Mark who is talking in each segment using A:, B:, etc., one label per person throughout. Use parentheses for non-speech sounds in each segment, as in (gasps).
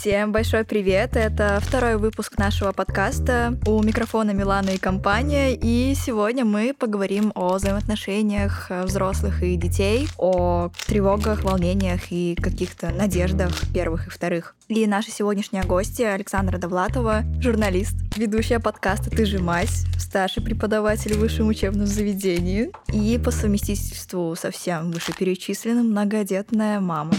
A: Всем большой привет! Это второй выпуск нашего подкаста. У микрофона Милана и компания. И сегодня мы поговорим о взаимоотношениях взрослых и детей, о тревогах, волнениях и каких-то надеждах первых и вторых. И наша сегодняшняя гостья Александра Довлатова, журналист, ведущая подкаста «Ты же мать», старший преподаватель в высшем учебном заведении и по совместительству со всем вышеперечисленным многодетная мама.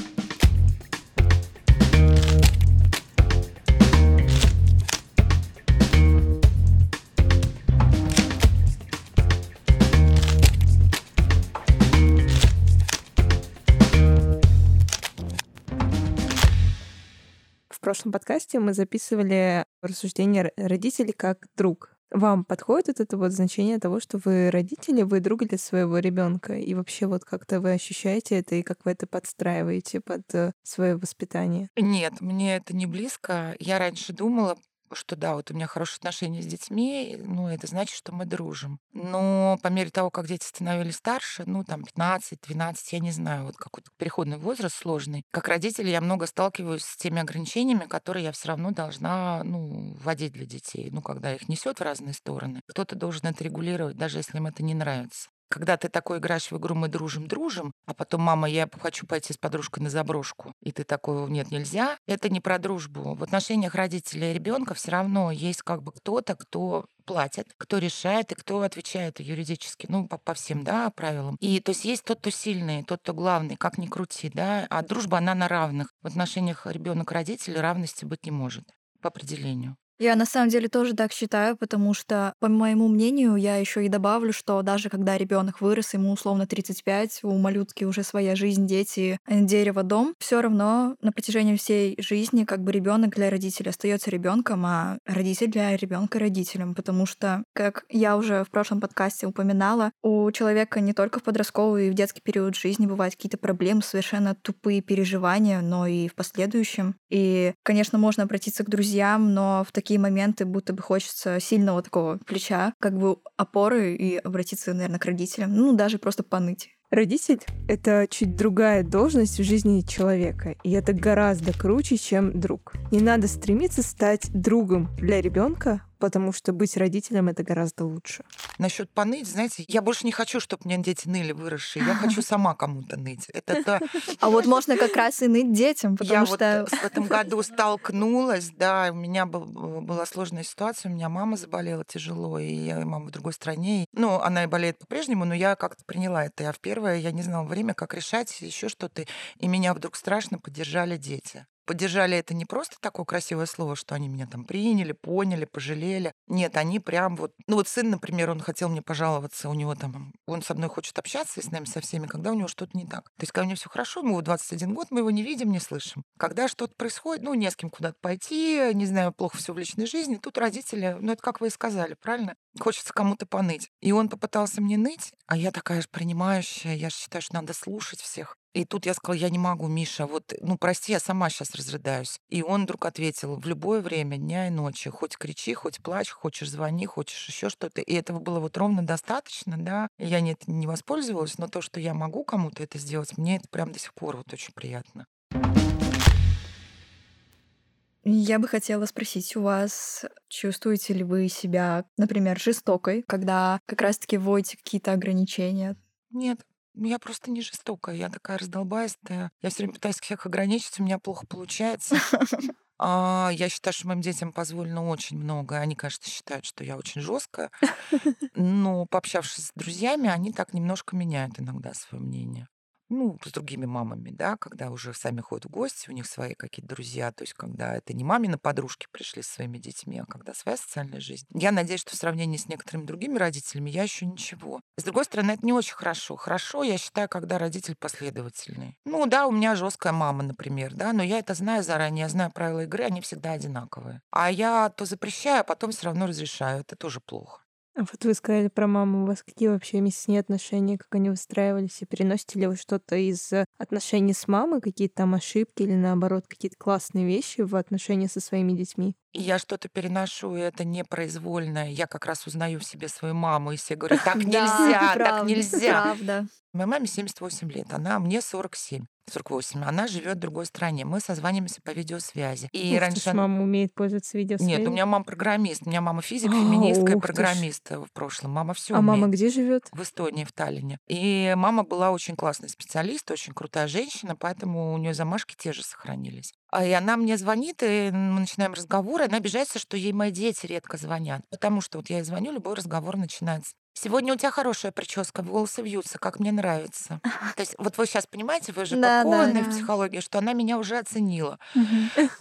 B: Прошлом подкасте мы записывали рассуждение родителей как друг. Вам подходит вот это вот значение того, что вы родители, вы друг для своего ребенка, и вообще вот как-то вы ощущаете это и как вы это подстраиваете под э, свое воспитание?
C: Нет, мне это не близко. Я раньше думала, что да, вот у меня хорошие отношения с детьми, ну, это значит, что мы дружим. Но по мере того, как дети становились старше, ну, там, 15, 12, я не знаю, вот какой-то переходный возраст сложный, как родитель я много сталкиваюсь с теми ограничениями, которые я все равно должна, ну, вводить для детей, ну, когда их несет в разные стороны. Кто-то должен это регулировать, даже если им это не нравится. Когда ты такой играешь в игру «мы дружим-дружим», а потом «мама, я хочу пойти с подружкой на заброшку», и ты такой «нет, нельзя», это не про дружбу. В отношениях родителя и ребенка все равно есть как бы кто-то, кто платит, кто решает и кто отвечает юридически, ну, по, по всем, да, правилам. И то есть есть тот, кто сильный, тот, кто главный, как ни крути, да, а дружба, она на равных. В отношениях ребенок-родитель равности быть не может по определению.
A: Я на самом деле тоже так считаю, потому что, по моему мнению, я еще и добавлю, что даже когда ребенок вырос, ему условно 35, у малютки уже своя жизнь, дети, э, дерево, дом, все равно на протяжении всей жизни как бы ребенок для родителя остается ребенком, а родитель для ребенка родителем, потому что, как я уже в прошлом подкасте упоминала, у человека не только в подростковый и в детский период жизни бывают какие-то проблемы, совершенно тупые переживания, но и в последующем. И, конечно, можно обратиться к друзьям, но в таких такие моменты будто бы хочется сильного такого плеча, как бы опоры и обратиться, наверное, к родителям, ну, даже просто поныть.
B: Родитель — это чуть другая должность в жизни человека, и это гораздо круче, чем друг. Не надо стремиться стать другом для ребенка, потому что быть родителем это гораздо лучше.
C: Насчет поныть, знаете, я больше не хочу, чтобы мне дети ныли выросшие. Я хочу (laughs) сама кому-то ныть. Это то...
A: А вот можно как раз и ныть детям, потому
C: я
A: что...
C: вот в этом году (laughs) столкнулась, да, у меня был, была сложная ситуация, у меня мама заболела тяжело, и я мама в другой стране. Ну, она и болеет по-прежнему, но я как-то приняла это. Я в первое, я не знала время, как решать еще что-то, и меня вдруг страшно поддержали дети поддержали это не просто такое красивое слово, что они меня там приняли, поняли, пожалели. Нет, они прям вот... Ну вот сын, например, он хотел мне пожаловаться, у него там... Он со мной хочет общаться и с нами со всеми, когда у него что-то не так. То есть, когда у него все хорошо, ему 21 год, мы его не видим, не слышим. Когда что-то происходит, ну, не с кем куда-то пойти, не знаю, плохо все в личной жизни, тут родители, ну, это как вы и сказали, правильно? Хочется кому-то поныть. И он попытался мне ныть, а я такая же принимающая, я же считаю, что надо слушать всех. И тут я сказала, я не могу, Миша, вот, ну, прости, я сама сейчас разрыдаюсь. И он вдруг ответил, в любое время дня и ночи, хоть кричи, хоть плачь, хочешь звони, хочешь еще что-то. И этого было вот ровно достаточно, да. Я не, не воспользовалась, но то, что я могу кому-то это сделать, мне это прям до сих пор вот очень приятно.
A: Я бы хотела спросить у вас, чувствуете ли вы себя, например, жестокой, когда как раз-таки вводите какие-то ограничения?
C: Нет, я просто не жестокая, я такая раздолбайстая. Я все время пытаюсь всех ограничить, у меня плохо получается. (laughs) А, я считаю, что моим детям позволено очень много. Они, конечно, считают, что я очень жесткая. (laughs) Но пообщавшись с друзьями, они так немножко меняют иногда свое мнение ну, с другими мамами, да, когда уже сами ходят в гости, у них свои какие-то друзья, то есть когда это не мамины подружки пришли со своими детьми, а когда своя социальная жизнь. Я надеюсь, что в сравнении с некоторыми другими родителями я еще ничего. С другой стороны, это не очень хорошо. Хорошо, я считаю, когда родитель последовательный. Ну да, у меня жесткая мама, например, да, но я это знаю заранее, я знаю правила игры, они всегда одинаковые. А я то запрещаю, а потом все равно разрешаю. Это тоже плохо.
B: А вот вы сказали про маму. У вас какие вообще с ней отношения, как они выстраивались? И переносите ли вы что-то из отношений с мамой, какие-то там ошибки или наоборот какие-то классные вещи в отношении со своими детьми?
C: И я что-то переношу, и это непроизвольно. Я как раз узнаю в себе свою маму, и все (laughs) говорят, так нельзя, так (laughs) нельзя. Моей маме 78 лет, она мне 47. 48. Она живет в другой стране. Мы созваниваемся по видеосвязи. И
B: Ух ты
C: раньше...
B: ж, мама умеет пользоваться видеосвязью.
C: Нет, у меня мама программист. У меня мама физик, феминистка и (gasps)
B: ты
C: программист в прошлом. Мама все
B: А мама где живет?
C: в Эстонии, в Таллине. И мама была очень классный специалист, очень крутая женщина, поэтому у нее замашки те же сохранились. А И она мне звонит, и мы начинаем разговор, и она обижается, что ей мои дети редко звонят. Потому что вот я ей звоню, любой разговор начинается. Сегодня у тебя хорошая прическа, волосы вьются, как мне нравится. (laughs) То есть вот вы сейчас понимаете, вы же
A: Да, да,
C: подкованы в
A: да.
C: психологии, что она меня уже оценила.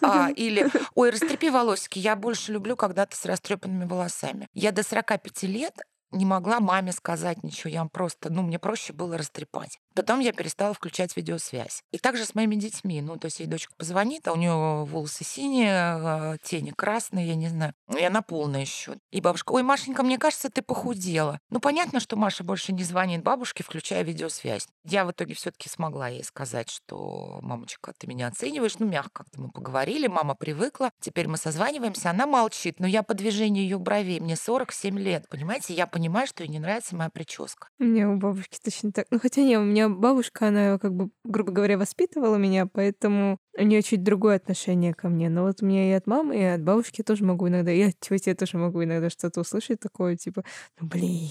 C: А, (laughs) или, ой, растрепи волосики, я больше люблю, когда ты с растрепанными волосами. Я до 45 лет не могла маме сказать ничего, я просто, ну, мне проще было растрепать. Потом я перестала включать видеосвязь. И также с моими детьми. Ну, то есть ей дочка позвонит, а у нее волосы синие, а, тени красные, я не знаю. И она полная еще. И бабушка, ой, Машенька, мне кажется, ты похудела. Ну, понятно, что Маша больше не звонит бабушке, включая видеосвязь. Я в итоге все-таки смогла ей сказать, что, мамочка, ты меня оцениваешь. Ну, мягко как-то мы поговорили, мама привыкла. Теперь мы созваниваемся, она молчит. Но я по движению ее бровей, мне 47 лет, понимаете? Я понимаю, что ей не нравится моя прическа.
B: Меня у бабушки точно так. Ну, хотя не, у меня бабушка, она как бы, грубо говоря, воспитывала меня, поэтому у нее чуть другое отношение ко мне. Но вот у меня и от мамы, и от бабушки тоже могу иногда, и от тети тоже могу иногда что-то услышать такое, типа, ну, блин.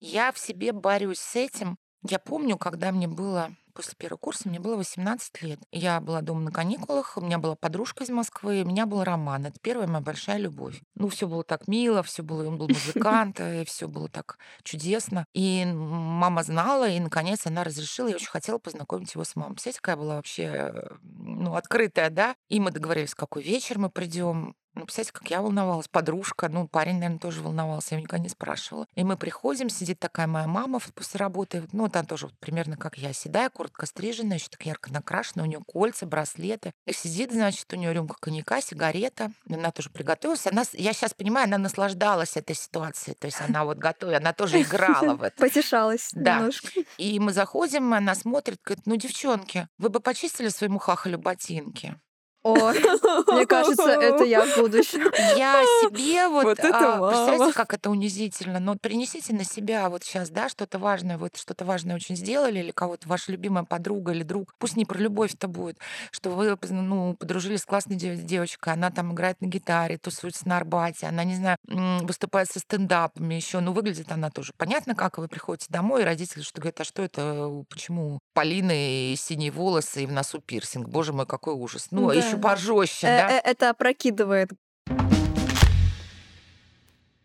C: Я в себе борюсь с этим. Я помню, когда мне было после первого курса, мне было 18 лет. Я была дома на каникулах, у меня была подружка из Москвы, у меня был роман. Это первая моя большая любовь. Ну, все было так мило, все было, он был музыкант, и все было так чудесно. И мама знала, и, наконец, она разрешила. Я очень хотела познакомить его с мамой. Представляете, какая была вообще, ну, открытая, да? И мы договорились, какой вечер мы придем. Ну, представляете, как я волновалась, подружка, ну, парень, наверное, тоже волновался, я никогда не спрашивала. И мы приходим, сидит такая моя мама после работы, ну, она тоже вот примерно как я, седая, коротко стриженная, еще так ярко накрашена, у нее кольца, браслеты. И сидит, значит, у нее рюмка коньяка, сигарета, она тоже приготовилась. Она, я сейчас понимаю, она наслаждалась этой ситуацией, то есть она вот готовила, она тоже играла в это.
A: Потешалась
C: Да.
A: немножко.
C: И мы заходим, она смотрит, говорит, ну, девчонки, вы бы почистили своему хахалю ботинки?
A: Ой, мне кажется, это я в будущем.
C: Я себе вот,
B: Вот это
C: а, представляете, как это унизительно. Но вот перенесите на себя вот сейчас, да, что-то важное, вот что-то важное очень сделали, или кого-то ваша любимая подруга или друг, пусть не про любовь-то будет, что вы ну, подружились с классной дев- девочкой, она там играет на гитаре, тусуется на Арбате, она, не знаю, выступает со стендапами еще, ну, выглядит она тоже. Понятно, как вы приходите домой, и родители что говорят, а что это, почему Полины и синие волосы и в носу пирсинг? Боже мой, какой ужас. Ну,
A: Да.
C: еще пожестче,
A: Э,
C: да?
A: э, Это опрокидывает.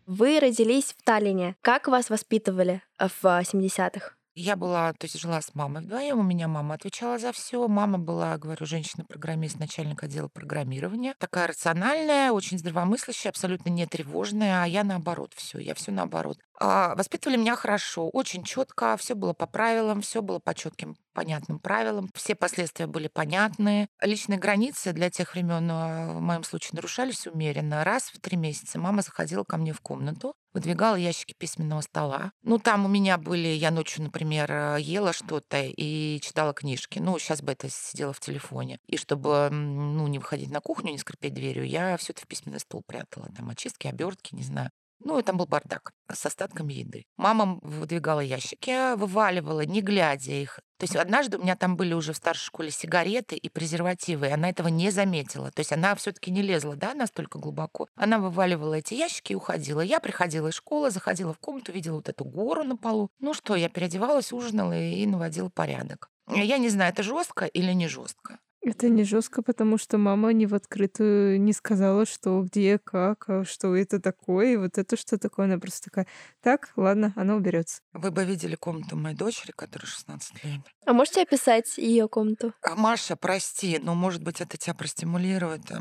D: Вы родились в Таллине. Как вас воспитывали э, в а, 70-х?
C: Я была, то есть жила с мамой вдвоем, у меня мама отвечала за все. Мама была, говорю, женщина-программист, начальник отдела программирования. Такая рациональная, очень здравомыслящая, абсолютно не тревожная, а я наоборот все, я все наоборот. А, воспитывали меня хорошо, очень четко, все было по правилам, все было по четким, понятным правилам, все последствия были понятны. Личные границы для тех времен в моем случае нарушались умеренно. Раз в три месяца мама заходила ко мне в комнату, выдвигала ящики письменного стола. Ну, там у меня были, я ночью, например, э, ела что-то и читала книжки. Ну, сейчас бы это сидела в телефоне. И чтобы, ну, не выходить на кухню, не скрипеть дверью, я все это в письменный стол прятала. Там очистки, обертки, не знаю. Ну, и там был бардак с остатками еды. Мама выдвигала ящики, вываливала, не глядя их. То есть однажды у меня там были уже в старшей школе сигареты и презервативы, и она этого не заметила. То есть она все-таки не лезла, да, настолько глубоко. Она вываливала эти ящики и уходила. Я приходила из школы, заходила в комнату, видела вот эту гору на полу. Ну что, я переодевалась, ужинала и наводила порядок. Я не знаю, это жестко или не жестко.
B: Это не жестко, потому что мама не в открытую не сказала, что где, как, а что это такое, и вот это что такое. Она просто такая, так, ладно, она уберется.
C: Вы бы видели комнату моей дочери, которой 16 лет.
D: А можете описать ее комнату?
C: А, Маша, прости, но, может быть, это тебя простимулирует. (laughs)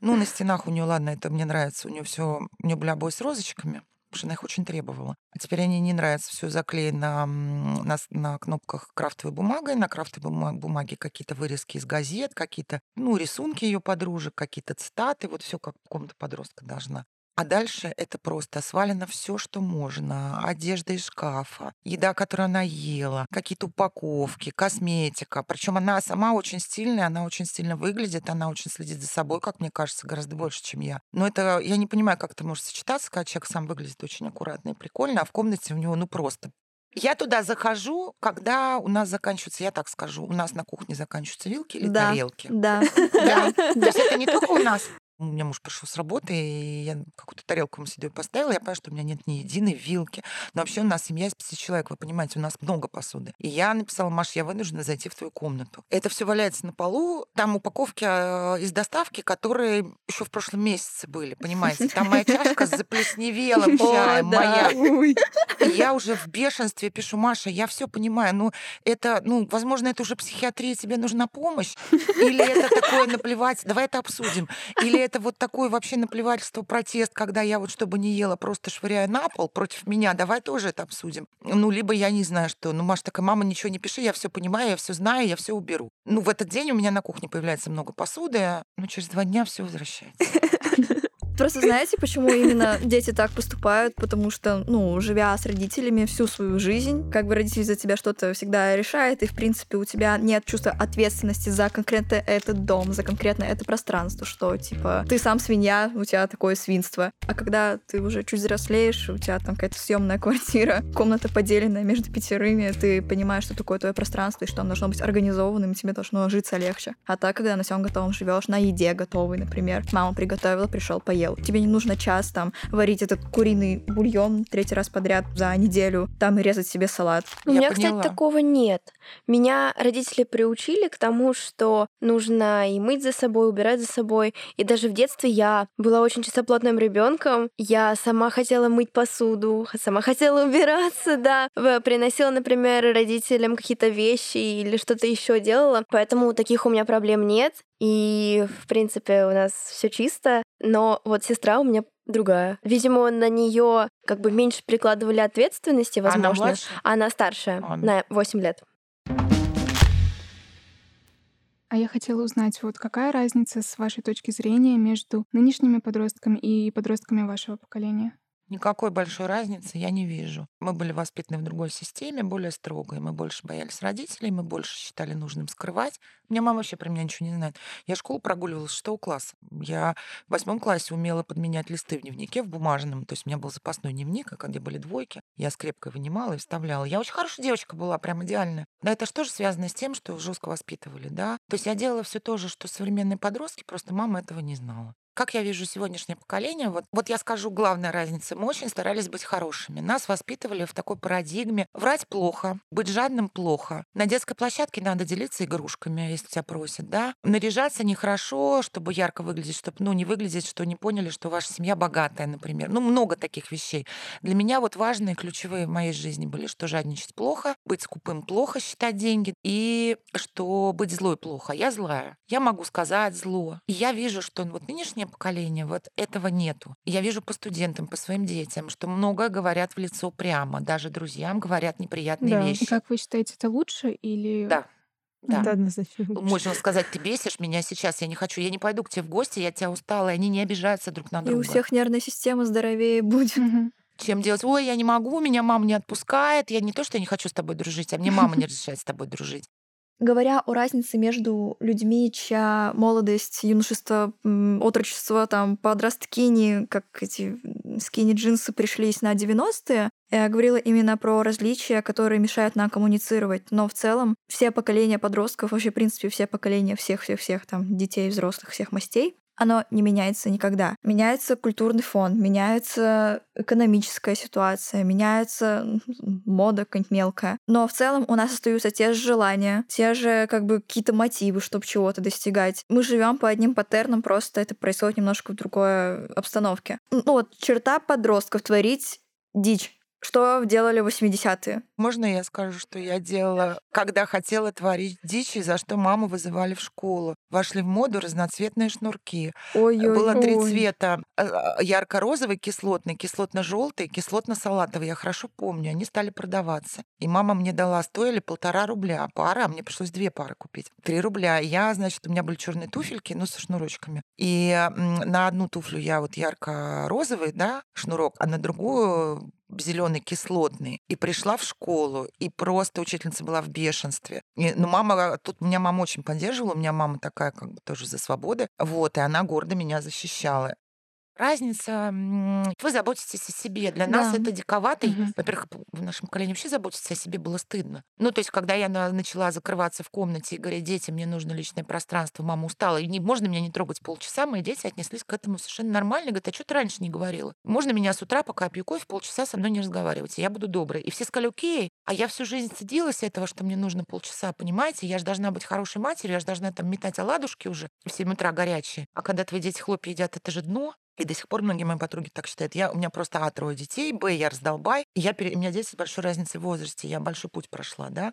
C: Ну, на стенах у нее, ладно, это мне нравится. У нее все, у нее были обои с розочками, потому что она их очень требовала. А теперь они не нравятся. Все заклеено на, с- на кнопках крафтовой бумагой, на крафтовой бума- бумаге какие-то вырезки из газет, какие-то, ну, рисунки ее подружек, какие-то цитаты. Вот все как комната подростка должна. А дальше это просто свалено все, что можно. Одежда из шкафа, еда, которую она ела, какие-то упаковки, косметика. Причем она сама очень стильная, она очень стильно выглядит, она очень следит за собой, как мне кажется, гораздо больше, чем я. Но это я не понимаю, как это может сочетаться, когда человек сам выглядит очень аккуратно и прикольно, а в комнате у него ну просто я туда захожу, когда у нас заканчиваются, я так скажу, у нас на кухне заканчиваются вилки или
A: Да,
C: тарелки.
A: да,
C: Да.
A: да. (laughs)
C: То есть это не только у нас. У меня муж пришел с работы, и я какую-то тарелку ему себе поставила. Я понимаю, что у меня нет ни единой вилки. Но вообще у нас семья из пяти человек, вы понимаете, у нас много посуды. И я написала, Маш, я вынуждена зайти в твою комнату. Это все валяется на полу. Там упаковки э, из доставки, которые еще в прошлом месяце были, понимаете. Там моя чашка с заплесневелым (laughs) чаем, моя. Я уже в бешенстве пишу, Маша, я все понимаю, ну это, ну, возможно, это уже психиатрия, тебе нужна помощь, или это такое наплевать, давай это обсудим, или это вот такое вообще наплевательство, протест, когда я вот чтобы не ела, просто швыряю на пол против меня, давай тоже это обсудим. Ну, либо я не знаю, что, ну, Маша такая, мама, ничего не пиши, я все понимаю, я все знаю, я все уберу. Ну, в этот день у меня на кухне появляется много посуды, ну, через два дня все возвращается. (laughs)
A: Просто знаете, почему именно дети так поступают? Потому что, ну, живя с родителями всю свою жизнь, как бы родитель за тебя что-то всегда решает, и, в принципе, у тебя нет чувства ответственности за конкретно этот дом, за конкретно это пространство, что, типа, ты сам свинья, у тебя такое свинство. А когда ты уже чуть взрослеешь, у тебя там какая-то съемная квартира, комната поделенная между пятерыми, ты понимаешь, что такое твое пространство, и что оно должно быть организованным, и тебе должно житься легче. А так, когда на всем готовом живешь, на еде готовой, например, мама приготовила, пришел, поел. Тебе не нужно час там варить этот куриный бульон третий раз подряд за неделю, там и резать себе салат.
D: У меня,
C: поняла.
D: кстати, такого нет. Меня родители приучили к тому, что нужно и мыть за собой, убирать за собой. И даже в детстве я была очень чистоплотным ребенком. Я сама хотела мыть посуду, сама хотела убираться, да. Приносила, например, родителям какие-то вещи или что-то еще делала. Поэтому таких у меня проблем нет. И, в принципе, у нас все чисто. Но вот сестра у меня другая. Видимо, на нее как бы меньше прикладывали ответственности,
C: Она
D: возможно.
C: младше?
D: Она старшая,
C: ну.
D: на 8 лет.
E: А я хотела узнать, вот какая разница с вашей точки зрения между нынешними подростками и подростками вашего поколения?
C: Никакой большой разницы я не вижу. Мы были воспитаны в другой системе, более строгой. Мы больше боялись родителей, мы больше считали нужным скрывать. У меня мама вообще про меня ничего не знает. Я школу прогуливала с шестого класса. Я в восьмом классе умела подменять листы в дневнике в бумажном. То есть у меня был запасной дневник, а где были двойки, я скрепкой вынимала и вставляла. Я очень хорошая девочка была, прям идеальная. Но это же тоже связано с тем, что жестко воспитывали, да. То есть я делала все то же, что современные подростки, просто мама этого не знала. Как я вижу сегодняшнее поколение, вот, вот я скажу, главная разница. Мы очень старались быть хорошими. Нас воспитывали в такой парадигме. Врать плохо, быть жадным плохо. На детской площадке надо делиться игрушками, если тебя просят, да. Наряжаться нехорошо, чтобы ярко выглядеть, чтобы, ну, не выглядеть, что не поняли, что ваша семья богатая, например. Ну, много таких вещей. Для меня вот важные, ключевые в моей жизни были, что жадничать плохо, быть скупым плохо, считать деньги, и что быть злой плохо. Я злая. Я могу сказать зло. И я вижу, что вот нынешнее поколение, вот этого нету. И Я вижу по студентам, по своим детям, что много говорят в лицо прямо. Даже друзьям говорят неприятные
B: Да.
E: И
C: вещи.
E: как вы считаете, это лучше или...
C: Да. Да.
B: Однозначно лучше.
C: Можно сказать, ты бесишь меня сейчас, я не хочу, я не пойду к тебе в гости, я тебя устала, и они не обижаются друг на
A: И
C: друга.
A: у всех нервная система здоровее будет.
C: Чем делать, ой, я не могу, меня мама не отпускает, я не то, что я не хочу с тобой дружить, а мне мама не разрешает с тобой дружить.
A: Говоря о разнице между людьми, чья молодость, юношество, отрочество, там, подросткини, как эти скини-джинсы пришлись на 90-е, я говорила именно про различия, которые мешают нам коммуницировать. Но в целом все поколения подростков, вообще, в принципе, все поколения всех-всех-всех там детей, взрослых, всех мастей, оно не меняется никогда. Меняется культурный фон, меняется экономическая ситуация, меняется мода какая-нибудь мелкая. Но в целом у нас остаются те же желания, те же как бы какие-то мотивы, чтобы чего-то достигать. Мы живем по одним паттернам, просто это происходит немножко в другой обстановке. Ну вот черта подростков творить дичь. Что делали в 80-е?
C: Можно я скажу, что я делала, когда хотела творить дичь, и за что маму вызывали в школу? Вошли в моду разноцветные шнурки.
A: Ой-ой.
C: Было три цвета. э, э, Ярко-розовый, кислотный, кислотно-желтый, кислотно-салатовый. Я хорошо помню, они стали продаваться. И мама мне дала, стоили полтора рубля пара, а мне пришлось две пары купить. Три рубля. Я, значит, у меня были черные туфельки, ну, со шнурочками. И на одну туфлю я вот ярко-розовый, да, шнурок, а на другую зеленый кислотный и пришла в школу и просто учительница была в бешенстве. И, ну мама тут меня мама очень поддерживала у меня мама такая как бы тоже за свободы вот и она гордо меня защищала Разница, вы заботитесь о себе. Для нас
A: Да.
C: это диковато.
B: Мгм.
C: Во-первых, в нашем поколении вообще заботиться о себе было стыдно. Ну, то есть, когда я на- начала закрываться в комнате и говорить, дети, мне нужно личное пространство, мама устала, и не, можно меня не трогать полчаса, мои дети отнеслись к этому совершенно нормально. Говорят, а что ты раньше не говорила? Можно меня с утра, пока я пью кофе, полчаса со мной не разговаривать, и я буду доброй. И все сказали, окей, а я всю жизнь стыдилась этого, что мне нужно полчаса, понимаете? Я же должна быть хорошей матерью, я же должна там метать оладушки уже в 7 утра горячие. А когда твои дети хлопья едят, это же дно. И до сих пор многие мои подруги так считают. Я, у меня просто А, трое детей, Б, я раздолбай. И я, у меня дети с большой разницей в возрасте. Я большой путь прошла, да.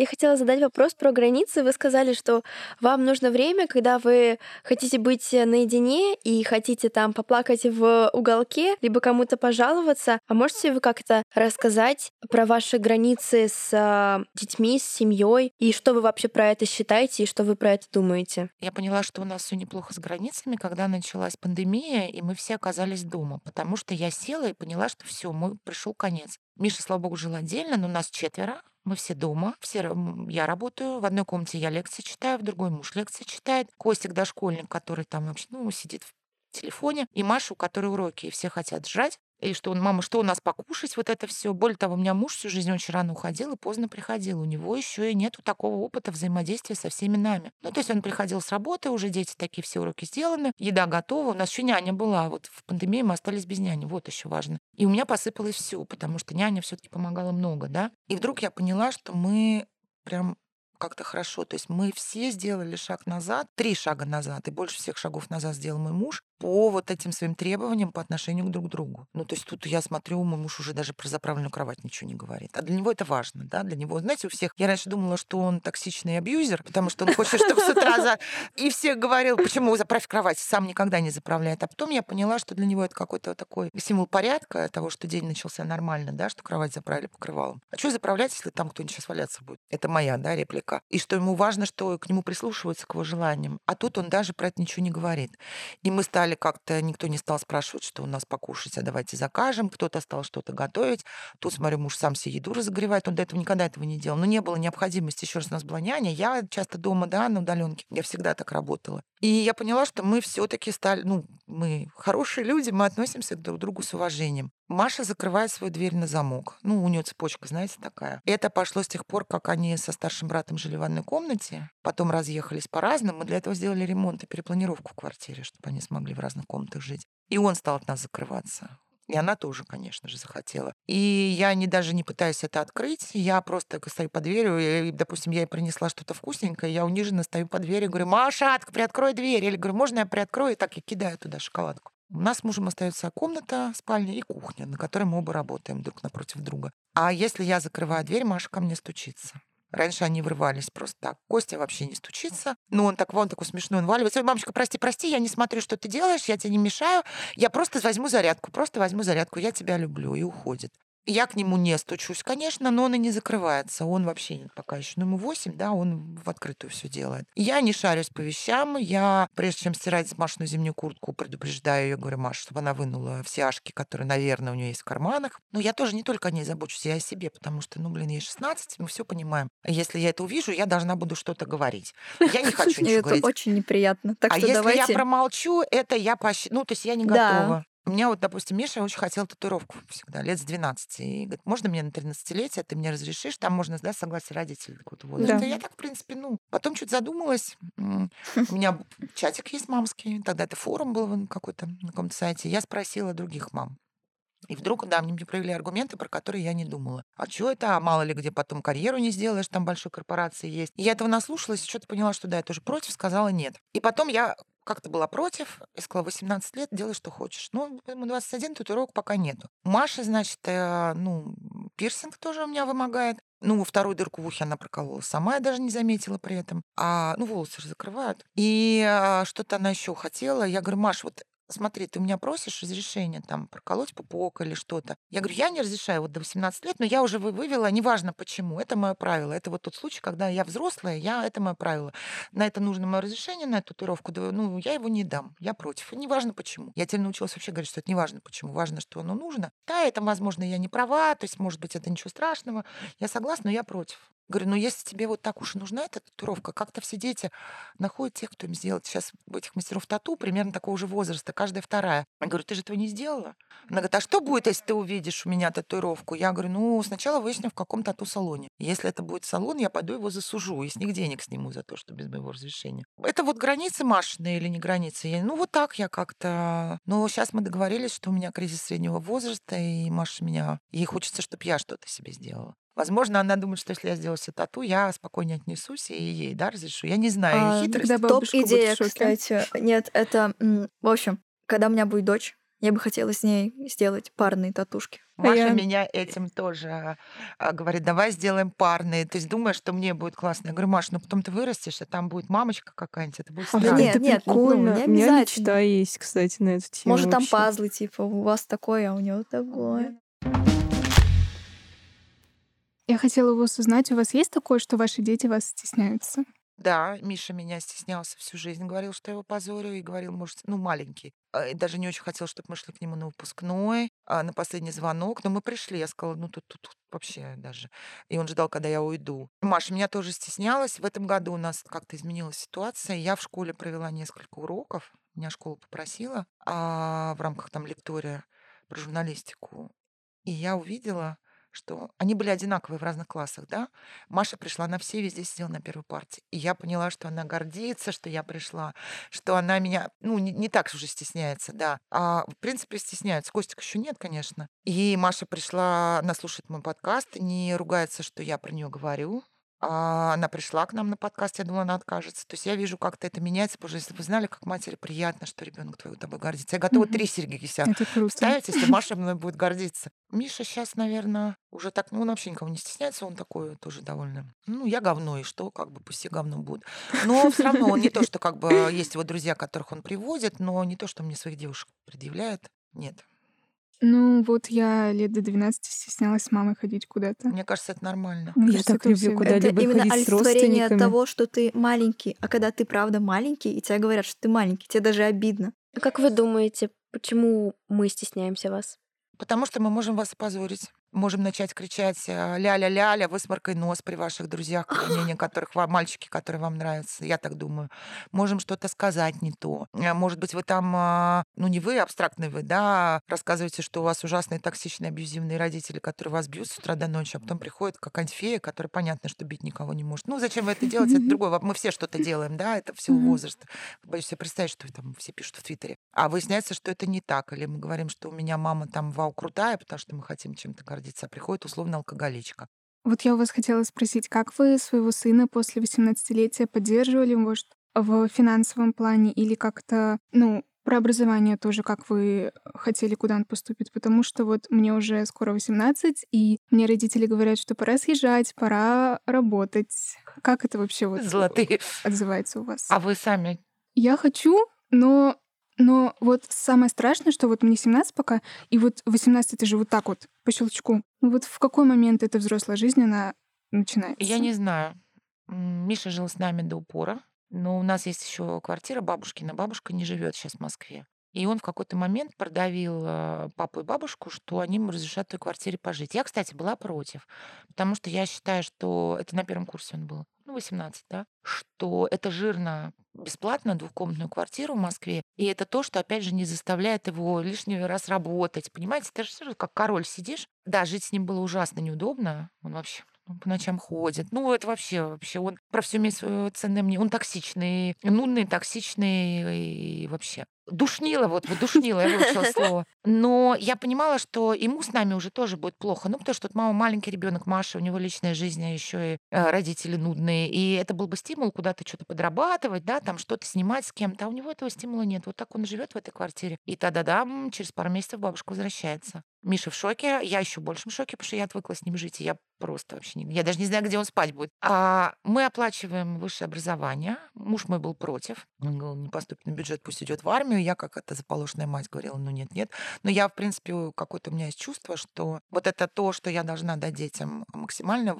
D: Я хотела задать вопрос про границы. Вы сказали, что вам нужно время, когда вы хотите быть наедине и хотите там поплакать в уголке, либо кому-то пожаловаться. А можете вы как-то рассказать про ваши границы с а, детьми, с семьей, и что вы вообще про это считаете, и что вы про это думаете?
C: Я поняла, что у нас все неплохо с границами, когда началась пандемия, и мы все оказались дома, потому что я села и поняла, что все, мой пришел конец. Миша, слава богу, жил отдельно, но нас четверо. Мы все дома, все, я работаю, в одной комнате я лекции читаю, в другой муж лекции читает. Костик, дошкольник, который там вообще, ну, сидит в телефоне, и Маша, у которой уроки, и все хотят жрать. И что он, мама, что у нас покушать, вот это все. Более того, у меня муж всю жизнь очень рано уходил и поздно приходил. У него еще и нету такого опыта взаимодействия со всеми нами. Ну, то есть он приходил с работы, уже дети такие все уроки сделаны, еда готова. У нас еще няня была. Вот в пандемии мы остались без няни. Вот еще важно. И у меня посыпалось все, потому что няня все-таки помогала много, да. И вдруг я поняла, что мы прям как-то хорошо. То есть мы все сделали шаг назад, три шага назад, и больше всех шагов назад сделал мой муж по вот этим своим требованиям по отношению к друг другу. Ну, то есть тут я смотрю, мой муж уже даже про заправленную кровать ничего не говорит. А для него это важно, да, для него. Знаете, у всех... Я раньше думала, что он токсичный абьюзер, потому что он хочет, чтобы с утра за... И все говорил, почему заправь кровать, сам никогда не заправляет. А потом я поняла, что для него это какой-то такой символ порядка, того, что день начался нормально, да, что кровать заправили покрывалом. А что заправлять, если там кто-нибудь сейчас валяться будет? Это моя, да, реплика. И что ему важно, что к нему прислушиваются, к его желаниям. А тут он даже про это ничего не говорит. И мы стали как-то, никто не стал спрашивать, что у нас покушать, а давайте закажем. Кто-то стал что-то готовить. Тут, смотрю, муж сам себе еду разогревает. Он до этого никогда этого не делал. Но не было необходимости. Еще раз у нас была няня. Я часто дома, да, на удаленке. Я всегда так работала. И я поняла, что мы все-таки стали, ну, мы хорошие люди, мы относимся друг к другу с уважением. Маша закрывает свою дверь на замок. Ну, у нее цепочка, знаете, такая. Это пошло с тех пор, как они со старшим братом жили в одной комнате, потом разъехались по-разному. Мы для этого сделали ремонт и перепланировку в квартире, чтобы они смогли в разных комнатах жить. И он стал от нас закрываться. И она тоже, конечно же, захотела. И я не, даже не пытаюсь это открыть. Я просто стою под дверью, и, допустим, я ей принесла что-то вкусненькое, я униженно стою под дверью говорю, Маша, отк- приоткрой дверь. Или говорю, можно я приоткрою? И так я кидаю туда шоколадку. У нас с мужем остается комната, спальня и кухня, на которой мы оба работаем друг напротив друга. А если я закрываю дверь, Маша ко мне стучится. Раньше они врывались просто так. Костя вообще не стучится. Ну, он так, вон такой смешной, он валивается. «Ой, мамочка, прости, прости, я не смотрю, что ты делаешь, я тебе не мешаю. Я просто возьму зарядку, просто возьму зарядку, я тебя люблю, и уходит. Я к нему не стучусь, конечно, но он и не закрывается. Он вообще нет пока еще. Ну, ему 8, да, он в открытую все делает. Я не шарюсь по вещам. Я, прежде чем стирать Машину зимнюю куртку, предупреждаю ее, говорю, Маша, чтобы она вынула все ашки, которые, наверное, у нее есть в карманах. Но я тоже не только о ней забочусь, я о себе, потому что, ну, блин, ей 16, мы все понимаем. Если я это увижу, я должна буду что-то говорить. Я не (laughs) хочу ничего
A: это
C: говорить.
A: очень неприятно. Так
C: а
A: что
C: если
A: давайте...
C: я промолчу, это я пощ... Ну, то есть я не готова. У меня вот, допустим, Миша очень хотел татуировку всегда, лет с 12. И говорит, можно мне на 13-летие, ты мне разрешишь? Там можно, да, согласие родителей такого возраста.
B: Да.
C: Я так, в принципе, ну. Потом чуть задумалась. У меня (laughs) чатик есть мамский. Тогда это форум был какой-то на каком-то сайте. Я спросила других мам. И вдруг, да, мне проявили аргументы, про которые я не думала. А что это? А мало ли где потом карьеру не сделаешь, там большой корпорации есть. И я этого наслушалась, и что-то поняла, что да, я тоже против, сказала нет. И потом я как-то была против и сказала, 18 лет, делай, что хочешь. Ну, ему 21, татуировок пока нету. Маша, значит, э, ну, пирсинг тоже у меня вымогает. Ну, вторую дырку в ухе она проколола сама, я даже не заметила при этом. А, ну, волосы же закрывают. И а, что-то она еще хотела. Я говорю, Маш, вот смотри, ты у меня просишь разрешения там проколоть пупок или что-то. Я говорю, я не разрешаю вот до 18 лет, но я уже вывела, неважно почему, это мое правило. Это вот тот случай, когда я взрослая, я, это мое правило. На это нужно мое разрешение, на эту татуировку, ну, я его не дам, я против. И неважно почему. Я теперь научилась вообще говорить, что это неважно почему, важно, что оно нужно. Да, это, возможно, я не права, то есть, может быть, это ничего страшного. Я согласна, но я против. Говорю, ну если тебе вот так уж нужна эта татуировка, как-то все дети находят тех, кто им сделает. Сейчас у этих мастеров тату примерно такого же возраста, каждая вторая. Я говорю, ты же этого не сделала? Она говорит, а что будет, если ты увидишь у меня татуировку? Я говорю, ну сначала выясню, в каком тату-салоне. Если это будет салон, я пойду его засужу и с них денег сниму за то, что без моего разрешения. Это вот границы Машины или не границы? Я, ну вот так я как-то... Но сейчас мы договорились, что у меня кризис среднего возраста, и Маша меня... Ей хочется, чтобы я что-то себе сделала. Возможно, она думает, что если я сделаю себе тату, я спокойнее отнесусь и ей, да, разрешу. Я не знаю
A: А,
C: хитрость.
E: будет в
A: Топ-идея, кстати. Нет, это... В общем, когда у меня будет дочь, я бы хотела с ней сделать парные татушки.
C: Маша
B: я-
C: меня этим тоже а, говорит, давай сделаем парные. То есть думаешь, что мне будет классно. Я говорю, Маш, ну потом ты вырастешь, а там будет мамочка какая-нибудь, это будет
B: А
C: странно.
A: нет,
B: это
A: нет, ну,
B: прикольно.
A: не
B: У меня мечта есть, кстати, на эту тему.
A: Может, там
B: вообще.
A: пазлы, типа, у вас такое, а у него такое.
E: Я хотела вас узнать, у вас есть такое, что ваши дети вас стесняются?
C: Да, Миша меня стеснялся всю жизнь, говорил, что я его позорю, и говорил, может, ну, маленький. А, И даже не очень хотел, чтобы мы шли к нему на выпускной, а, на последний звонок. Но мы пришли, я сказала, ну, тут, тут, тут вообще даже. И он ждал, когда я уйду. Маша меня тоже стеснялась. В этом году у нас как-то изменилась ситуация. Я в школе провела несколько уроков. Меня школа попросила а, в рамках там лектория про журналистику. И я увидела, что они были одинаковые в разных классах, да. Маша пришла, она все везде сидела на первой партии. И я поняла, что она гордится, что я пришла, что она меня, ну, не, не так уже стесняется, да. А, в принципе, стесняется. Костик еще нет, конечно. И Маша пришла, она слушает мой подкаст, не ругается, что я про нее говорю. А она пришла к нам на подкаст, я думала, она откажется. То есть я вижу, как-то это меняется, потому что если вы знали, как матери приятно, что ребенок твой тобой гордится. Я готова три серьги себя вставить, если (laughs) Маша мной будет гордиться. Миша сейчас, наверное, уже так, ну, он вообще никого не стесняется, он такой тоже довольно. Ну, я говно, и что, как бы, пусть все говно будут. Но все равно он не то, что как бы есть его друзья, которых он приводит, но не то, что мне своих девушек предъявляет. Нет.
E: Ну, вот я лет до 12 стеснялась с мамой ходить куда-то.
C: Мне кажется, это нормально.
E: Мне
B: Я
E: кажется,
B: так
E: это
B: люблю
A: Это
B: Куда-либо
A: именно
B: ходить с
A: олицетворение того, что ты маленький. А когда ты правда маленький, и тебе говорят, что ты маленький, тебе даже обидно.
D: А Как вы думаете, почему мы стесняемся вас?
C: Потому что мы можем вас опозорить. Можем начать кричать э, ля-ля-ля-ля, высморкай нос при ваших друзьях, мнение (laughs) которых вам, мальчики, которые вам нравятся, я так думаю. Можем что-то сказать не то. Э, Может быть, вы там, а, ну не вы, абстрактный вы, да, рассказываете, что у вас ужасные токсичные, абьюзивные родители, которые вас бьют с утра до ночи, а потом приходит какая-нибудь фея, которая понятно, что бить никого не может. Ну, зачем вы это делаете? Это (laughs) вопрос. Мы все что-то делаем, да, это в силу
E: Мгм.
C: возраста. Боюсь себе представить, что там все пишут в Твиттере. А выясняется, что это не так. Или мы говорим, что у меня мама там вау крутая, потому что мы хотим чем-то гордиться, а приходит условно алкоголичка.
E: Вот я у вас хотела спросить, как вы своего сына после 18-летия поддерживали, может, в финансовом плане или как-то, ну, про образование тоже, как вы хотели, куда он поступит, потому что вот мне уже скоро 18, и мне родители говорят, что пора съезжать, пора работать. Как это вообще вот
C: Золотые.
E: отзывается у вас?
C: А вы сами
E: Я хочу, но, но вот самое страшное, что вот мне 17 пока, и вот 18 это же вот так вот, по щелчку. Ну вот в какой момент эта взрослая жизнь, она начинается?
C: Я не знаю. Миша жил с нами до упора, но у нас есть еще квартира бабушкина. Бабушка не живет сейчас в Москве. И он в какой-то момент продавил э, папу и бабушку, что они ему разрешат в той квартире пожить. Я, кстати, была против, потому что я считаю, что это на первом курсе он был, ну, 18, да, что это жирно бесплатно двухкомнатную квартиру в Москве, и это то, что, опять же, не заставляет его лишний раз работать. Понимаете, ты же равно как король сидишь. Да, жить с ним было ужасно неудобно. Он вообще ну, по ночам ходит. Ну, это вообще, вообще, он про все имеет свое ценное мнение. Он токсичный, нудный, токсичный и вообще. Душнило, вот, вот душнило, я выучила слово. Но я понимала, что ему с нами уже тоже будет плохо. Ну, потому что тут мама маленький ребенок Маша, у него личная жизнь, а еще и э, родители нудные. И это был бы стимул куда-то что-то подрабатывать, да, там что-то снимать с кем-то. А у него этого стимула нет. Вот так он живет в этой квартире. И тогда-да, через пару месяцев бабушка возвращается. Миша в шоке, я еще больше в шоке, потому что я отвыкла с ним жить, и я просто вообще не... Я даже не знаю, где он спать будет. А мы оплачиваем высшее образование. Муж мой был против. Он говорил, не поступит на бюджет, пусть идет в армию. Я, как эта заполошенная мать, говорила, ну нет, нет. Но я, в принципе, какое-то у меня есть чувство, что вот это то, что я должна дать детям максимально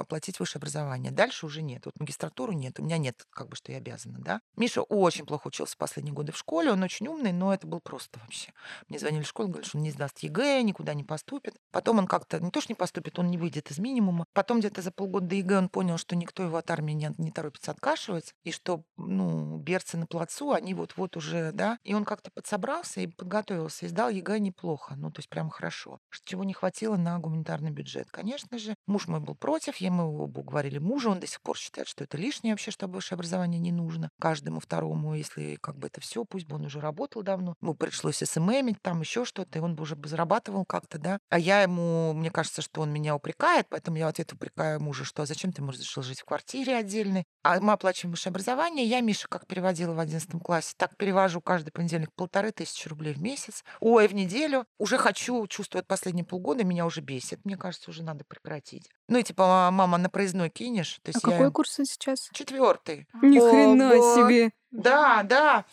C: оплатить высшее образование. Дальше уже нет. Вот магистратуру нет. У меня нет, как бы, что я обязана, да. Миша очень плохо учился последние годы в школе. Он очень умный, но это был просто вообще. Мне звонили в школу, говорят, что он не сдаст ЕГЭ, никуда не поступит. Потом он как-то, не то что не поступит, он не выйдет из минимума. Потом где-то за полгода до ЕГЭ он понял, что никто его от армии не, не торопится откашивать, и что, ну, берцы на плацу, они вот-вот уже, да. И он как-то подсобрался и подготовился, и сдал ЕГЭ неплохо, ну, то есть прям хорошо. Чего не хватило на гуманитарный бюджет. Конечно же, муж мой был против, я мы оба уговорили мужа, он до сих пор считает, что это лишнее вообще, что высшее образование не нужно. Каждому второму, если как бы это все, пусть бы он уже работал давно, ему пришлось СММить, там еще что-то, и он бы уже бы зарабатывал как-то, да. А я ему, мне кажется, что он меня упрекает, поэтому я в ответ упрекаю мужа, что а зачем ты ему разрешил жить в квартире отдельной? А мы оплачиваем высшее образование. Я, Миша, как переводила в 11 классе, так перевожу каждый понедельник полторы тысячи рублей в месяц. Ой, в неделю. Уже хочу, чувствую, последние полгода меня уже бесит. Мне кажется, уже надо прекратить. Ну и типа, мама, на проездной кинешь. То
E: есть а я... какой курс сейчас?
C: Четвертый.
B: Ни хрена себе.
C: Да, да.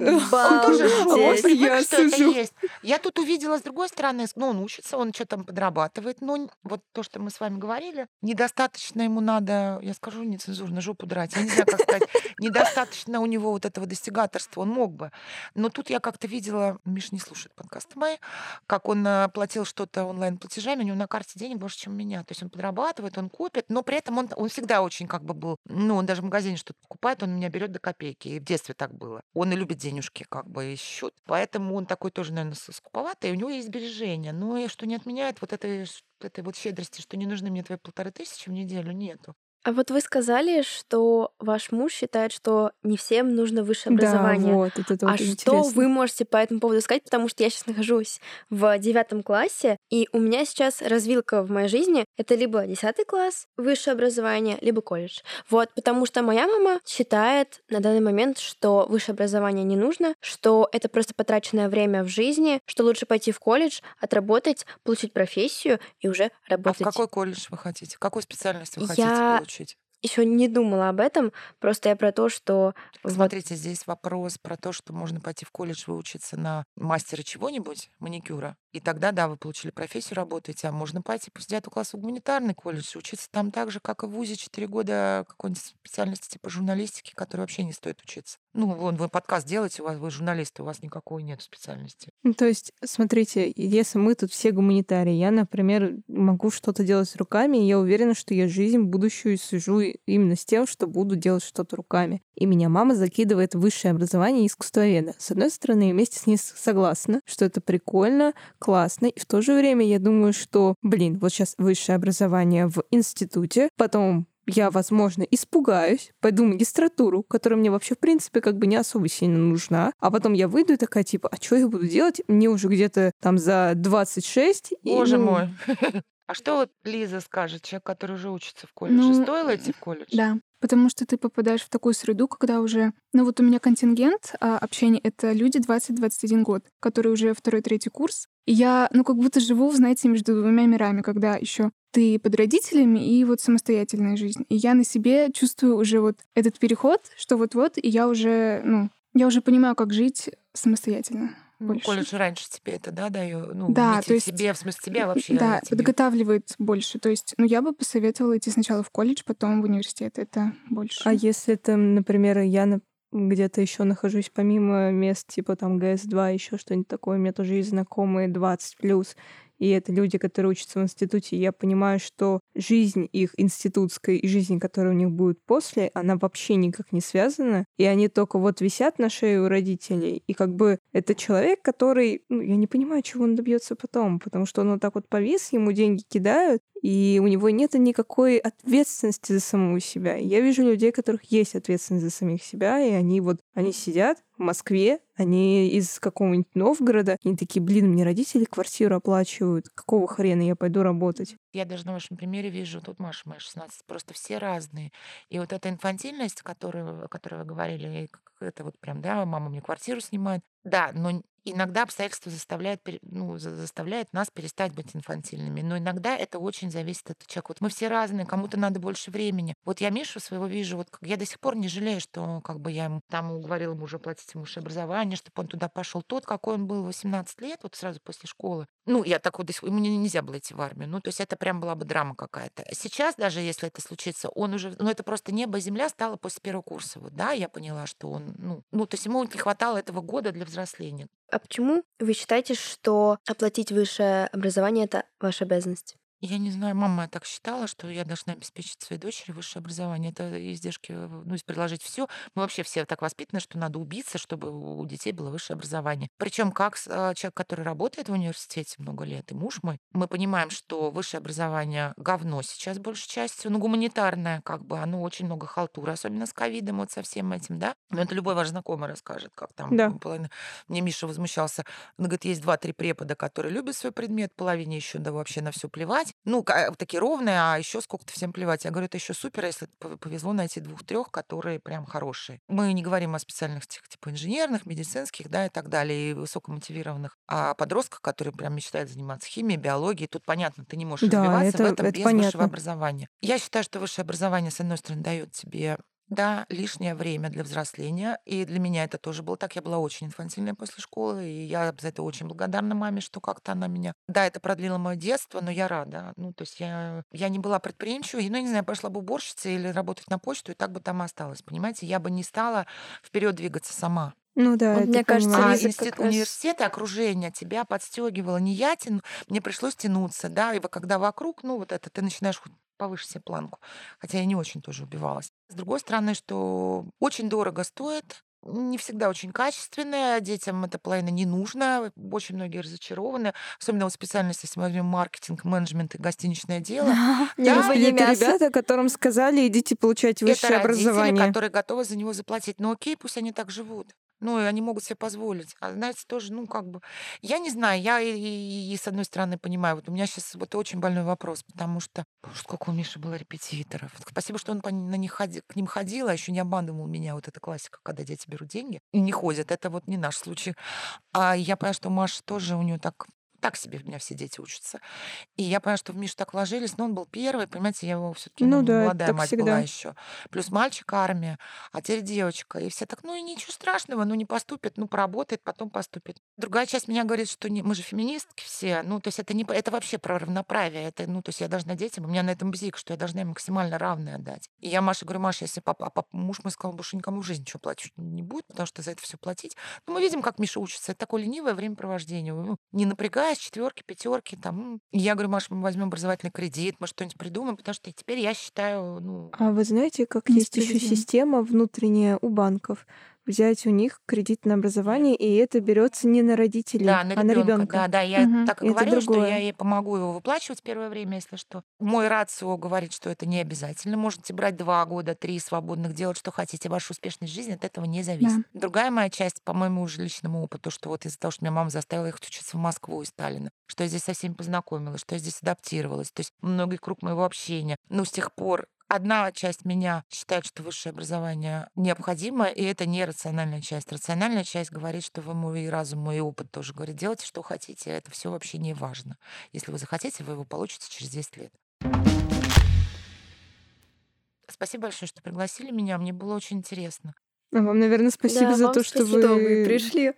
D: Ну, он тоже
C: он привык, что это есть. Я тут увидела с другой стороны, ну, он учится, он что там подрабатывает. Но вот то, что мы с вами говорили, недостаточно ему надо, я скажу нецензурно, жопу драть. Я не знаю, как сказать. Недостаточно у него вот этого достигаторства. Он мог бы. Но тут я как-то видела, Миш не слушает подкасты мои, как он э, платил что-то онлайн-платежами, у него на карте денег больше, чем у меня. То есть он подрабатывает, он копит, но при этом он, он всегда очень как бы был, ну, он даже в магазине что-то покупает, он меня берет до копейки в детстве так было. Он и любит денежки, как бы, и счет. Поэтому он такой тоже, наверное, скуповатый, и у него есть сбережения. Но и что не отменяет вот этой, этой вот щедрости, что не нужны мне твои полторы тысячи в неделю, нету.
D: А вот вы сказали, что ваш муж считает, что не всем нужно высшее образование.
B: Да, вот, это, это
D: а
B: вот
D: что
B: интересно.
D: вы можете по этому поводу сказать? Потому что я сейчас нахожусь в девятом классе, и у меня сейчас развилка в моей жизни — это либо десятый класс, высшее образование, либо колледж. Вот, потому что моя мама считает на данный момент, что высшее образование не нужно, что это просто потраченное время в жизни, что лучше пойти в колледж, отработать, получить профессию и уже работать.
C: А в какой колледж вы хотите? Какую специальность вы
D: Я
C: хотите получить?
D: еще не думала об этом, просто я про то, что... вот-
C: Смотрите, здесь вопрос про то, что можно пойти в колледж выучиться на мастера чего-нибудь, маникюра. И тогда, да, вы получили профессию, работаете, а можно пойти после 9 класса в гуманитарный колледж, учиться там так же, как и в ВУЗе, 4 года какой-нибудь специальности типа журналистики, которой вообще не стоит учиться. Ну, вон, вы подкаст делаете, у вас вы журналисты, у вас никакой нет специальности.
B: Ну, то есть, смотрите, если мы тут все гуманитарии, я, например, могу что-то делать руками, и я уверена, что я жизнь будущую сижу именно с тем, что буду делать что-то руками. И меня мама закидывает высшее образование искусствоведа. С одной стороны, вместе с ней согласна, что это прикольно, классно, и в то же время я думаю, что, блин, вот сейчас высшее образование в институте, потом я, возможно, испугаюсь, пойду в магистратуру, которая мне вообще, в принципе, как бы не особо сильно нужна, а потом я выйду и такая, типа, а что я буду делать? Мне уже где-то там за 26.
C: Боже
B: и, ну,
C: мой. (laughs) А что вот Лиза скажет, человек, который уже учится в колледже?
E: Ну,
C: Стоило идти в колледж?
E: Да, потому что ты попадаешь в такую среду, когда уже... Ну вот у меня контингент а, общения — это люди 20-21 год, которые уже второй-третий курс. И я, ну, как будто живу, знаете, между двумя мирами, когда еще ты под родителями и вот самостоятельная жизнь. И я на себе чувствую уже вот этот переход, что вот-вот, и я уже, ну, я уже понимаю, как жить самостоятельно.
C: Ну,
E: больше.
C: колледж раньше тебе это, да, даю? Ну,
E: Да, то есть-
C: тебе, в смысле тебя вообще.
E: Да,
C: а тебе.
E: подготавливает больше. То есть, ну, я бы посоветовала идти сначала в колледж, потом в университет. Это больше.
B: А если там, например, я где-то еще нахожусь помимо мест типа там ГС-2, еще что-нибудь такое, у меня тоже есть знакомые 20 плюс, и это люди, которые учатся в институте, я понимаю, что жизнь их институтская и жизнь, которая у них будет после, она вообще никак не связана, и они только вот висят на шее у родителей, и как бы это человек, который, ну, я не понимаю, чего он добьется потом, потому что он вот так вот повис, ему деньги кидают, и у него нет никакой ответственности за самого себя. Я вижу людей, у которых есть ответственность за самих себя, и они вот, они сидят, в Москве, они из какого-нибудь Новгорода. Они такие, блин, мне родители квартиру оплачивают. Какого хрена я пойду работать?
C: Я даже на вашем примере вижу, тут Маша моя 16, просто все разные. И вот эта инфантильность, которую, о которой вы говорили, это вот прям, да, мама мне квартиру снимает. Да, но иногда обстоятельства заставляют, ну, заставляют нас перестать быть инфантильными. Но иногда это очень зависит от человека. Вот мы все разные, кому-то надо больше времени. Вот я Мишу своего вижу, вот я до сих пор не жалею, что как бы я ему там уговорила ему уже платить ему образование, чтобы он туда пошел. Тот, какой он был 18 лет, вот сразу после школы. Ну, я так вот, ему нельзя было идти в армию. Ну, то есть это прям была бы драма какая-то. Сейчас даже, если это случится, он уже, ну, это просто небо и земля стало после первого курса. Вот, да, я поняла, что он, ну, ну, то есть ему не хватало этого года для взросления.
D: А почему вы считаете, что оплатить высшее образование — это ваша обязанность?
C: Я не знаю, мама так считала, что я должна обеспечить своей дочери высшее образование. Это издержки, э, ну, предложить все. Мы вообще все так воспитаны, что надо убиться, чтобы у детей было высшее образование. Причем как а, человек, который работает в университете много лет, и муж мой, мы понимаем, что высшее образование говно сейчас большей частью, ну, гуманитарное, как бы, оно очень много халтуры, особенно с ковидом, вот со всем этим, да. Но это любой ваш знакомый расскажет, как там
B: Да.
C: половина. Мне Миша возмущался. Он говорит, есть два-три препода, которые любят свой предмет, половине еще да вообще на все плевать. Ну, такие ровные, а еще сколько-то всем плевать. Я говорю, это еще супер, если повезло найти двух-трех, которые прям хорошие. Мы не говорим о специальных типа инженерных, медицинских, да, и так далее, и высокомотивированных, а подростках, которые прям мечтают заниматься химией, биологией. Тут понятно, ты не можешь да, развиваться это, в этом это без понятно. высшего образования. Я считаю, что высшее образование, с одной стороны, дает тебе да, лишнее время для взросления. И для меня это тоже было так. Я была очень инфантильная после школы, и я за это очень благодарна маме, что как-то она меня... Да, это продлило мое детство, но я рада. Ну, то есть я, я не была предприимчивой, ну, я не знаю, пошла бы уборщицей или работать на почту, и так бы там осталась, понимаете? Я бы не стала вперед двигаться сама.
B: Ну да,
D: вот, мне кажется,
C: а институт, раз... университет и окружение тебя подстегивало. Не я тяну, мне пришлось тянуться, да, и когда вокруг, ну вот это, ты начинаешь повыше себе планку. Хотя я не очень тоже убивалась. С другой стороны, что очень дорого стоит, не всегда очень качественная, детям это половина не нужно, очень многие разочарованы, особенно вот специальность, если мы возьмем маркетинг, менеджмент и гостиничное дело. (laughs)
B: Не да, это ребята, которым сказали, идите получать высшее
C: это родители,
B: образование.
C: которые готовы за него заплатить. Но окей, пусть они так живут. Ну, и они могут себе позволить. А знаете, тоже, ну, как бы... Я не знаю, я и, и, и с одной стороны понимаю, вот у меня сейчас вот очень больной вопрос, потому что, боже, сколько у Миши было репетиторов. Спасибо, что он по, на них ходи, к ним ходил, а еще не обманывал меня. Вот эта классика, когда дети берут деньги и не ходят. Это вот не наш случай. А я понимаю, что Маша тоже, у нее так так себе у меня все дети учатся. И я поняла, что в Мишу так вложились, но он был первый, понимаете, я его все-таки ну, ну, да, молодая мать всегда. была еще. Плюс мальчик армия, а теперь девочка. И все так, ну и ничего страшного, ну не поступит, ну поработает, потом поступит. Другая часть меня говорит, что не, мы же феминистки все, ну то есть это не это вообще про равноправие, это ну то есть я должна детям, у меня на этом бзик, что я должна им максимально равное отдать. И я Маше говорю, Маша, если папа, а папа, муж мой сказал, больше никому в жизни ничего платить не будет, потому что за это все платить. Ну мы видим, как Миша учится, это такое ленивое времяпровождение, ну, не напрягаясь, четверки, пятерки, там. Я говорю, Маша, мы возьмем образовательный кредит, мы что-нибудь придумаем, потому что теперь я считаю, ну...
B: А вы знаете, как есть еще система внутренняя у банков? Взять у них кредит на образование, и это берется не на родителей,
C: да, на
B: а на ребенка.
C: Да, да, я угу. так и говорила, что я ей помогу его выплачивать первое время, если что. Мой рацио говорит, что это не обязательно. Можете брать два года, три свободных, делать, что хотите. Ваша успешность жизни от этого не зависит. Да. Другая моя часть, по моему уже личному опыту, что вот из-за того, что меня мама заставила ехать учиться в Москву и Сталина, что я здесь со всеми познакомилась, что я здесь адаптировалась, то есть многие круг моего общения. Но с тех пор Одна часть меня считает, что высшее образование необходимо, и это не рациональная часть. Рациональная часть говорит, что вы мой разум, мой опыт тоже говорит, делайте, что хотите, это все вообще не важно. Если вы захотите, вы его получите через 10 лет. Спасибо большое, что пригласили меня. Мне было очень интересно.
B: А вам, наверное, спасибо да, за то, что вы...
A: вы пришли.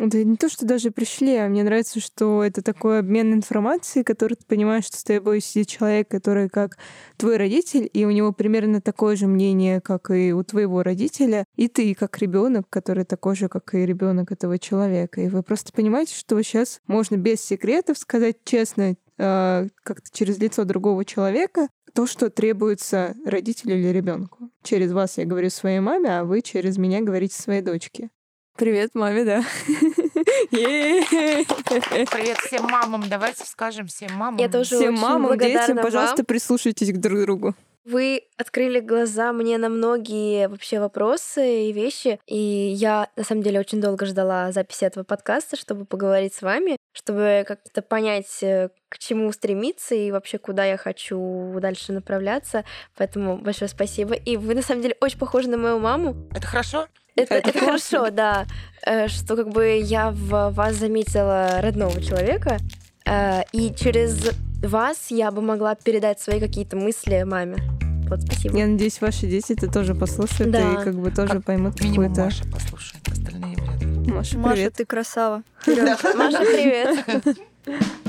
B: Да не то, что даже пришли, а мне нравится, что это такой обмен информацией, который ты понимаешь, что с тобой сидит человек, который как твой родитель, и у него примерно такое же мнение, как и у твоего родителя, и ты как ребенок, который такой же, как и ребенок этого человека. И вы просто понимаете, что сейчас можно без секретов сказать честно, э, как-то через лицо другого человека, то, что требуется родителю или ребенку. Через вас я говорю своей маме, а вы через меня говорите своей дочке. Привет, маме, да. (laughs)
C: Привет всем мамам. Давайте скажем всем мамам.
D: Я тоже всем мамам, детям,
B: пожалуйста, прислушайтесь к друг другу.
D: Вы открыли глаза мне на многие вообще вопросы и вещи. И я, на самом деле, очень долго ждала записи этого подкаста, чтобы поговорить с вами, чтобы как-то понять, э, к чему стремиться и вообще куда я хочу дальше направляться. Поэтому большое спасибо. И вы, на самом деле, очень похожи на мою маму.
C: Это хорошо?
D: Это, это хорошо, (laughs) да. Э, что как бы я в вас заметила родного человека, э, и через вас я бы могла передать свои какие-то мысли маме. Вот, спасибо.
B: Я надеюсь, ваши дети это тоже послушают
D: Да.
B: и как бы тоже
C: Как
B: поймут какую-то...
C: Маша послушает, остальные вряд ли.
B: Маша,
A: Маша,
B: привет.
A: ты красава.
D: Маша, привет. (laughs)